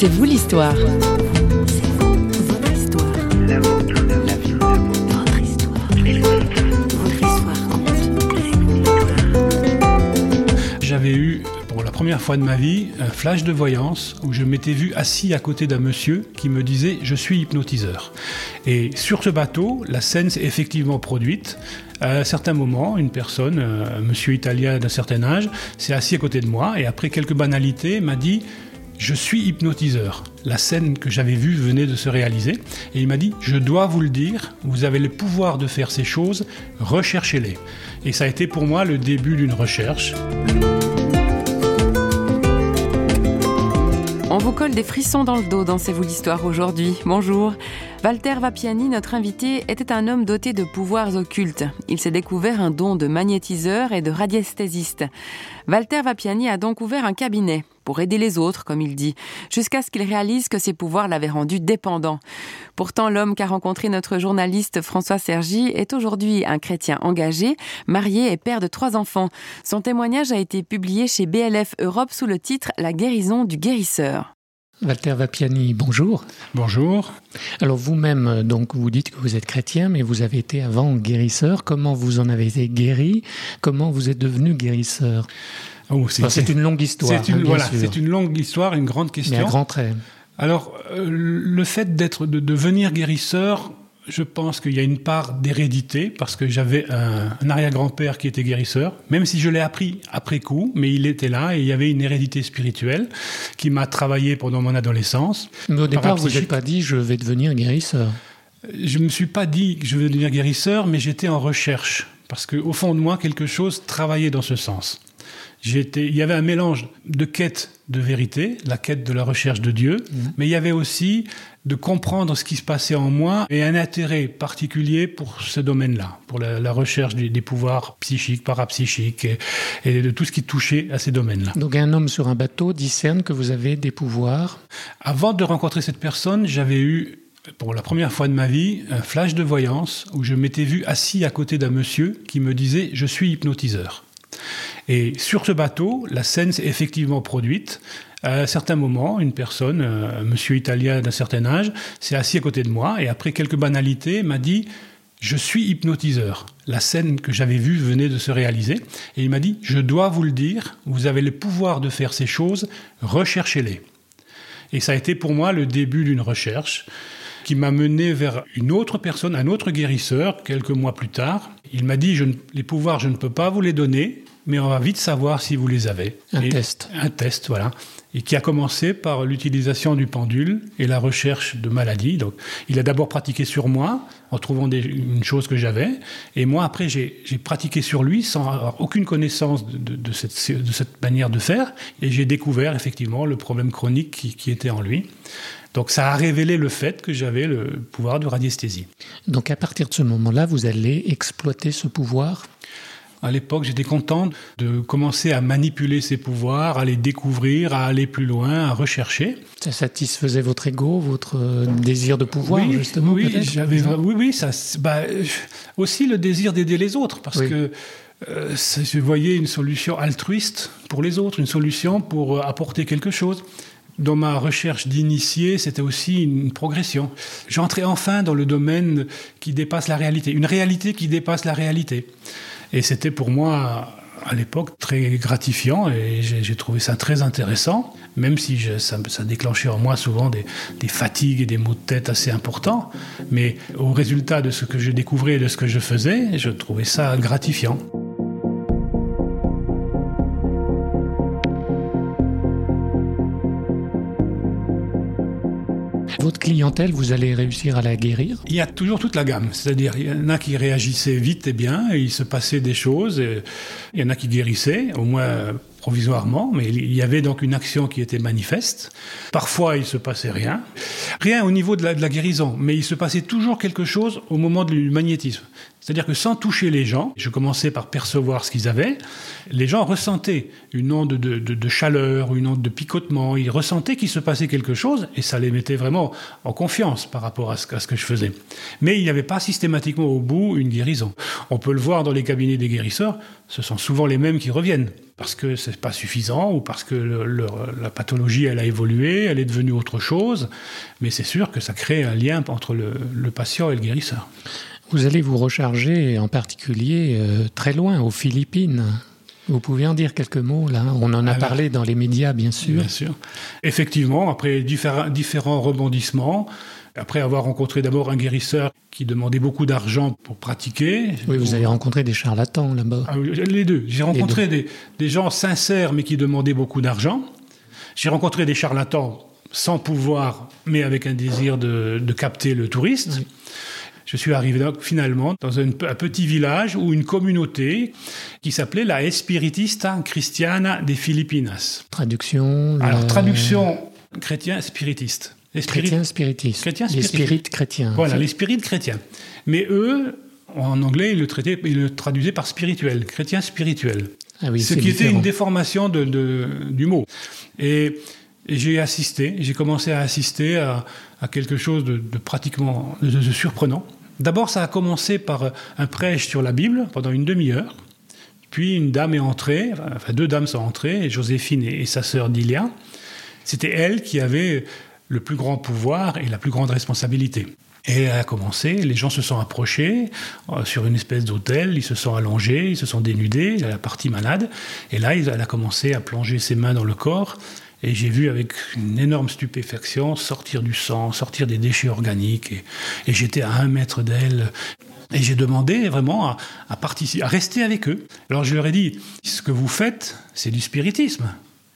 C'est vous l'histoire. J'avais eu pour la première fois de ma vie un flash de voyance où je m'étais vu assis à côté d'un monsieur qui me disait je suis hypnotiseur. Et sur ce bateau, la scène s'est effectivement produite. À un certain moment, une personne, un monsieur italien d'un certain âge, s'est assis à côté de moi et après quelques banalités m'a dit je suis hypnotiseur. La scène que j'avais vue venait de se réaliser et il m'a dit Je dois vous le dire, vous avez le pouvoir de faire ces choses, recherchez-les. Et ça a été pour moi le début d'une recherche. On vous colle des frissons dans le dos dans C'est vous l'histoire aujourd'hui. Bonjour. Walter Vapiani, notre invité, était un homme doté de pouvoirs occultes. Il s'est découvert un don de magnétiseur et de radiesthésiste. Walter Vapiani a donc ouvert un cabinet pour aider les autres, comme il dit, jusqu'à ce qu'il réalise que ses pouvoirs l'avaient rendu dépendant. Pourtant, l'homme qu'a rencontré notre journaliste François Sergi est aujourd'hui un chrétien engagé, marié et père de trois enfants. Son témoignage a été publié chez BLF Europe sous le titre La guérison du guérisseur. Walter Vapiani, bonjour. Bonjour. Alors vous-même, donc vous dites que vous êtes chrétien, mais vous avez été avant guérisseur. Comment vous en avez été guéri? Comment vous êtes devenu guérisseur? Oh, c'est une longue histoire. C'est une, hein, voilà, c'est une longue histoire, une grande question. Mais à grands traits. Alors, euh, le fait d'être, de devenir guérisseur, je pense qu'il y a une part d'hérédité, parce que j'avais un, un arrière-grand-père qui était guérisseur, même si je l'ai appris après coup, mais il était là et il y avait une hérédité spirituelle qui m'a travaillé pendant mon adolescence. Mais au départ, vous n'êtes pas dit je vais devenir guérisseur. Je me suis pas dit que je veux devenir guérisseur, mais j'étais en recherche, parce qu'au fond de moi, quelque chose travaillait dans ce sens. J'étais, il y avait un mélange de quête de vérité, la quête de la recherche de Dieu, mais il y avait aussi de comprendre ce qui se passait en moi et un intérêt particulier pour ce domaine-là, pour la, la recherche des, des pouvoirs psychiques, parapsychiques et, et de tout ce qui touchait à ces domaines-là. Donc un homme sur un bateau discerne que vous avez des pouvoirs. Avant de rencontrer cette personne, j'avais eu, pour la première fois de ma vie, un flash de voyance où je m'étais vu assis à côté d'un monsieur qui me disait Je suis hypnotiseur. Et sur ce bateau, la scène s'est effectivement produite. À un certain moment, une personne, euh, un monsieur italien d'un certain âge, s'est assis à côté de moi et après quelques banalités m'a dit je suis hypnotiseur. La scène que j'avais vue venait de se réaliser et il m'a dit je dois vous le dire, vous avez le pouvoir de faire ces choses, recherchez-les. Et ça a été pour moi le début d'une recherche qui m'a mené vers une autre personne, un autre guérisseur, quelques mois plus tard. Il m'a dit, les pouvoirs, je ne peux pas vous les donner, mais on va vite savoir si vous les avez. Un Et- test. Un test, voilà. Et qui a commencé par l'utilisation du pendule et la recherche de maladies. Donc, il a d'abord pratiqué sur moi, en trouvant des- une chose que j'avais. Et moi, après, j'ai pratiqué sur lui sans avoir aucune connaissance de, de- de cette, de cette manière de faire. Et j'ai découvert effectivement le problème chronique qui, qui était en lui. Donc, ça a révélé le fait que j'avais le pouvoir de radiesthésie. Donc à partir de ce moment-là, vous allez exploiter ce pouvoir? À l'époque, j'étais content de commencer à manipuler ces pouvoirs, à les découvrir, à aller plus loin, à rechercher. Ça satisfaisait votre ego, votre euh, désir de pouvoir, oui, justement oui, j'avais, oui, oui, ça, bah, euh, aussi le désir d'aider les autres, parce Oui. que euh, je voyais une solution altruiste pour les autres, une solution pour apporter quelque chose. Dans ma recherche d'initié, c'était aussi une progression. J'entrais enfin dans le domaine qui dépasse la réalité, une réalité qui dépasse la réalité. Et c'était pour moi, à l'époque, très gratifiant et j'ai trouvé ça très intéressant, même si ça déclenchait en moi souvent des, des fatigues et des maux de tête assez importants. Mais au résultat de ce que je découvrais et de ce que je faisais, je trouvais ça gratifiant. Votre clientèle, vous allez réussir à la guérir? Il y a toujours toute la gamme, c'est-à-dire il y en a qui réagissaient vite et bien, il se passait des choses, il y en a qui guérissaient, au moins provisoirement, mais il y avait donc une action qui était manifeste. Parfois, il se passait rien, rien au niveau de la guérison, mais il se passait toujours quelque chose au moment du magnétisme. C'est-à-dire que sans toucher les gens, je commençais par percevoir ce qu'ils avaient, les gens ressentaient une onde de, chaleur, une onde de picotement, ils ressentaient qu'il se passait quelque chose et ça les mettait vraiment en confiance par rapport à ce, à ce que je faisais. Mais il n'y avait pas systématiquement au bout une guérison. On peut le voir dans les cabinets des guérisseurs, ce sont souvent les mêmes qui reviennent. parce que c'est pas suffisant ou parce que la pathologie elle a évolué, elle est devenue autre chose, mais c'est sûr que ça crée un lien entre le, patient et le guérisseur. Vous allez vous recharger en particulier euh, très loin, aux Philippines. Vous pouvez en dire quelques mots là On en a parlé dans les médias, bien sûr. Bien sûr. Effectivement, après différents, différents rebondissements, après avoir rencontré d'abord un guérisseur qui demandait beaucoup d'argent pour pratiquer. Oui, vous avez rencontré des charlatans là-bas. Ah les deux. J'ai rencontré Des, des, gens sincères mais qui demandaient beaucoup d'argent. J'ai rencontré des charlatans sans pouvoir, mais avec un désir de, de capter le touriste. Je suis arrivé finalement dans un, petit village ou une communauté qui s'appelait la Espiritista Cristiana de Filipinas. Traduction Alors, traduction chrétien spiritiste. Les chrétiens spiritistes. Chrétiens les spirites chrétiens. Voilà, les spirites chrétiens. Mais eux, en anglais, ils le, traitaient, ils le traduisaient par spirituel, chrétien spirituel. Ah oui, Ce qui était une déformation de, du mot. Et, j'ai assisté, j'ai commencé à assister à, quelque chose de, pratiquement de, surprenant. D'abord, ça a commencé par un prêche sur la Bible pendant une demi-heure. Puis une dame est entrée, enfin deux dames sont entrées, Joséphine et, sa sœur Dilia. C'était elle qui avait le plus grand pouvoir et la plus grande responsabilité. Et elle a commencé, les gens se sont approchés euh, sur une espèce d'hôtel, ils se sont allongés, ils se sont dénudés, elle a partie malade, et là elle a commencé à plonger ses mains dans le corps, et j'ai vu avec une énorme stupéfaction sortir du sang, sortir des déchets organiques, et, j'étais à un mètre d'elle. Et j'ai demandé vraiment à, participer, à rester avec eux. Alors je leur ai dit, ce que vous faites, c'est du spiritisme.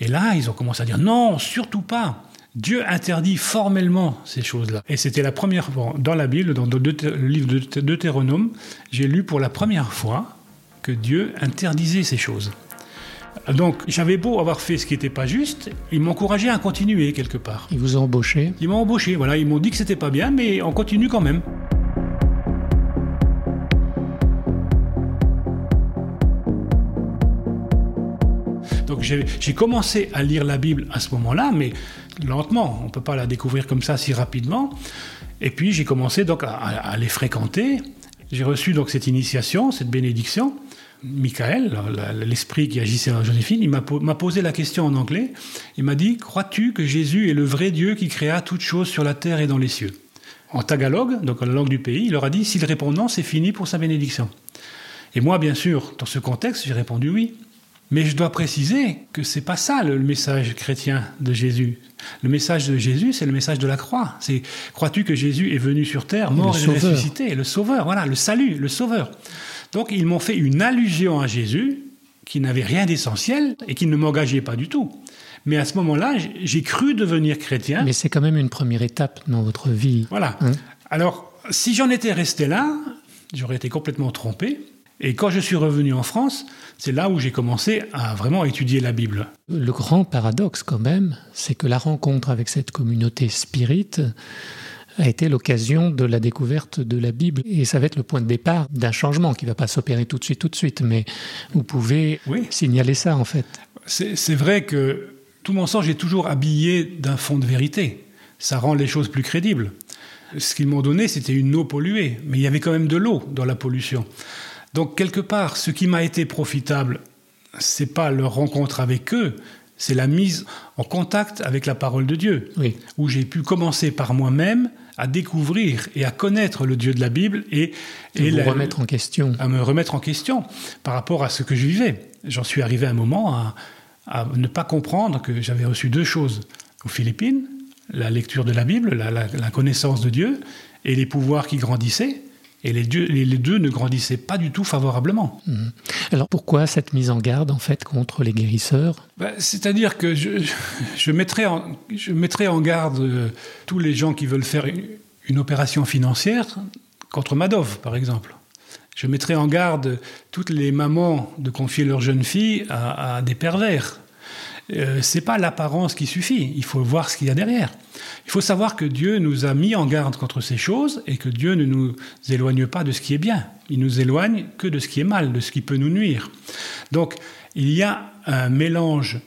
Et là, ils ont commencé à dire, non, surtout pas. Dieu interdit formellement ces choses-là. Et c'était la première fois dans la Bible, dans le livre de Deutéronome, j'ai lu pour la première fois que Dieu interdisait ces choses. Donc j'avais beau avoir fait ce qui n'était pas juste, ils m'encourageaient à continuer quelque part. Ils vous ont embauché Ils m'ont embauché, voilà, ils m'ont dit que c'était pas bien, mais on continue quand même. Donc j'ai commencé à lire la Bible à ce moment-là, mais lentement. On ne peut pas la découvrir comme ça si rapidement. Et puis j'ai commencé donc à, les fréquenter. J'ai reçu donc cette initiation, cette bénédiction. Michael, l'esprit qui agissait en Joséphine, il m'a posé la question en anglais. Il m'a dit Crois-tu que Jésus est le vrai Dieu qui créa toutes choses sur la terre et dans les cieux? En tagalog, donc en la langue du pays, il leur a dit S'il répond non, c'est fini pour sa bénédiction. Et moi, bien sûr, dans ce contexte, j'ai répondu oui. Mais je dois préciser que c'est pas ça le message chrétien de Jésus. Le message de Jésus, c'est le message de la croix. C'est crois-tu que Jésus est venu sur terre, mort et ressuscité, le sauveur, voilà, le salut, le sauveur. Donc ils m'ont fait une allusion à Jésus qui n'avait rien d'essentiel et qui ne m'engageait pas du tout. Mais à ce moment-là, j'ai cru devenir chrétien. Mais c'est quand même une première étape dans votre vie. Voilà. Hein Alors, si j'en étais resté là, j'aurais été complètement trompé. Et quand je suis revenu en France, c'est là où j'ai commencé à vraiment étudier la Bible. Le grand paradoxe quand même, c'est que la rencontre avec cette communauté spirite a été l'occasion de la découverte de la Bible. Et ça va être le point de départ d'un changement qui ne va pas s'opérer tout de suite, tout de suite. Mais vous pouvez signaler ça, en fait. C'est vrai que tout mon sens est toujours habillé d'un fond de vérité. Ça rend les choses plus crédibles. Ce qu'ils m'ont donné, c'était une eau polluée. Mais il y avait quand même de l'eau dans la pollution. Donc quelque part, ce qui m'a été profitable, c'est pas leur rencontre avec eux, c'est la mise en contact avec la parole de Dieu, où j'ai pu commencer par moi-même à découvrir et à connaître le Dieu de la Bible et, et remettre en question. À me remettre en question par rapport à ce que je vivais. J'en suis arrivé à un moment à, ne pas comprendre que j'avais reçu deux choses aux Philippines la lecture de la Bible, la connaissance de Dieu et les pouvoirs qui grandissaient et les deux, les deux ne grandissaient pas du tout favorablement. Mhm. Alors pourquoi cette mise en garde en fait contre les guérisseurs? Ben, C'est-à-dire que je, je, mettrais en, je en garde euh, tous les gens qui veulent faire une, opération financière contre Madoff, par exemple. Je mettrais en garde toutes les mamans de confier leurs jeunes filles à, à des pervers. Euh, c'est pas l'apparence qui suffit, il faut voir ce qu'il y a derrière. Il faut savoir que Dieu nous a mis en garde contre ces choses et que Dieu ne nous éloigne pas de ce qui est bien. Il nous éloigne que de ce qui est mal, de ce qui peut nous nuire. Donc, il y a un mélange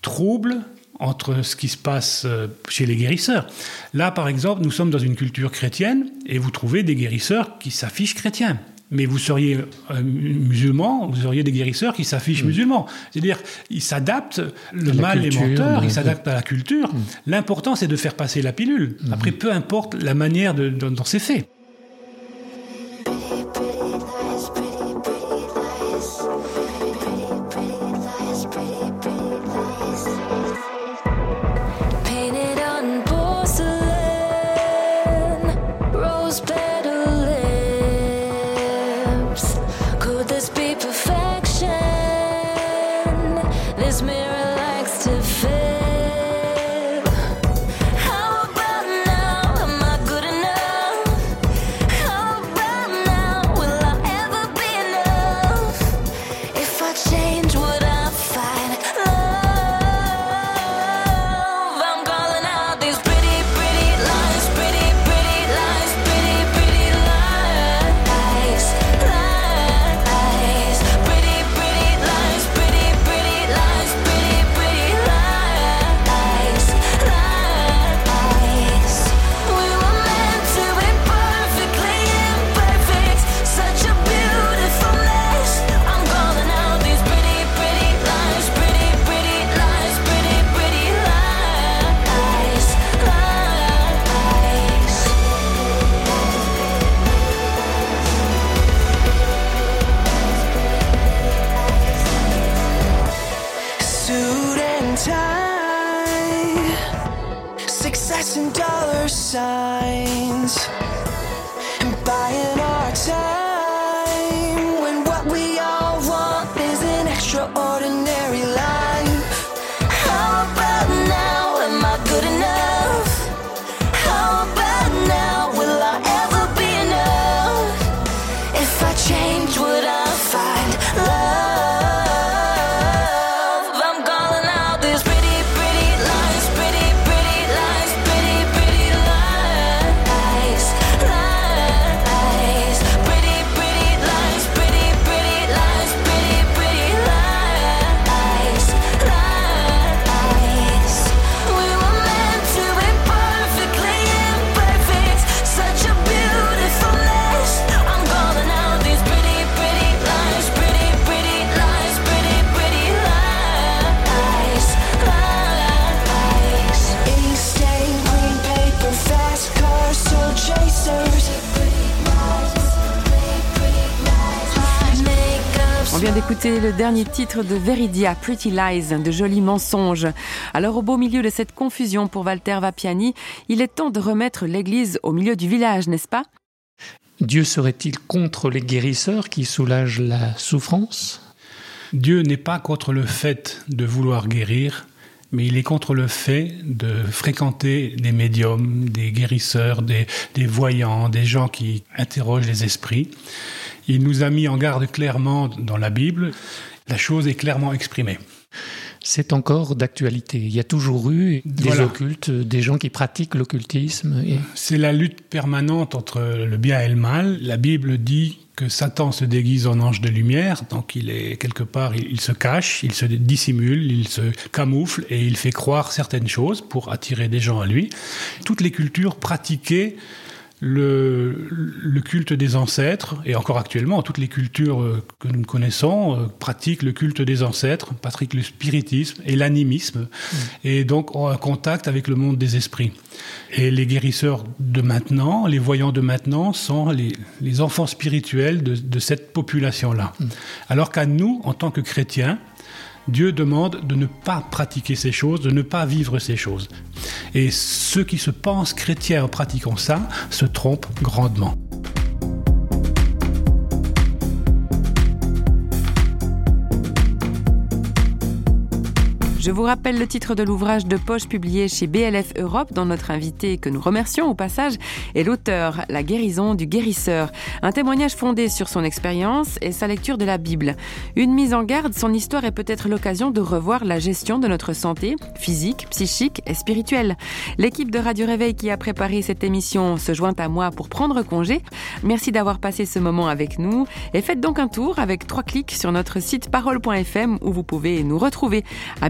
trouble entre ce qui se passe euh, chez les guérisseurs. Là, par exemple, nous sommes dans une culture chrétienne et vous trouvez des guérisseurs qui s'affichent chrétiens. Mais vous seriez euh, musulman, vous auriez des guérisseurs qui s'affichent musulmans. C'est-à-dire, ils s'adaptent, le mal est menteur, ils s'adaptent à la culture. L'important, c'est de faire passer la pilule. Après, peu importe la manière de, dont c'est fait. D'écouter le dernier titre de Veridia, Pretty Lies, de jolis mensonges. Alors au beau milieu de cette confusion pour Walter Vapiani, il est temps de remettre l'église au milieu du village, n'est-ce pas? Dieu serait-il contre les guérisseurs qui soulagent la souffrance? Dieu n'est pas contre le fait de vouloir guérir, mais il est contre le fait de fréquenter des médiums, des guérisseurs, des, des voyants, des gens qui interrogent les esprits. Il nous a mis en garde clairement dans la Bible. La chose est clairement exprimée. C'est encore d'actualité. Il y a toujours eu des occultes, des gens qui pratiquent l'occultisme. C'est la lutte permanente entre le bien et le mal. La Bible dit que Satan se déguise en ange de lumière, donc il est quelque part, il, il, se cache, il se dissimule, il se camoufle et il fait croire certaines choses pour attirer des gens à lui. Toutes les cultures pratiquaient le, le, culte des ancêtres, et encore actuellement, toutes les cultures euh, que nous connaissons euh, pratiquent le culte des ancêtres, pratiquent le spiritisme et l'animisme, mmh. et donc ont un contact avec le monde des esprits. Et les guérisseurs de maintenant, les voyants de maintenant, sont les, les enfants spirituels de, de cette population-là. Mmh. Alors qu'à nous, en tant que chrétiens, Dieu demande de ne pas pratiquer ces choses, de ne pas vivre ces choses. Et ceux qui se pensent chrétiens en pratiquant ça se trompent grandement. Je vous rappelle le titre de l'ouvrage de poche publié chez BLF Europe dont notre invité que nous remercions au passage est l'auteur La guérison du guérisseur, un témoignage fondé sur son expérience et sa lecture de la Bible. Une mise en garde, son histoire est peut-être l'occasion de revoir la gestion de notre santé physique, psychique et spirituelle. L'équipe de Radio Réveil qui a préparé cette émission se joint à moi pour prendre congé. Merci d'avoir passé ce moment avec nous et faites donc un tour avec trois clics sur notre site parole.fm où vous pouvez nous retrouver. À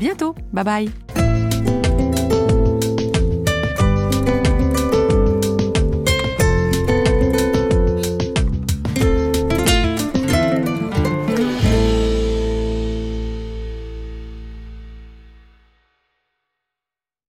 Bye bye.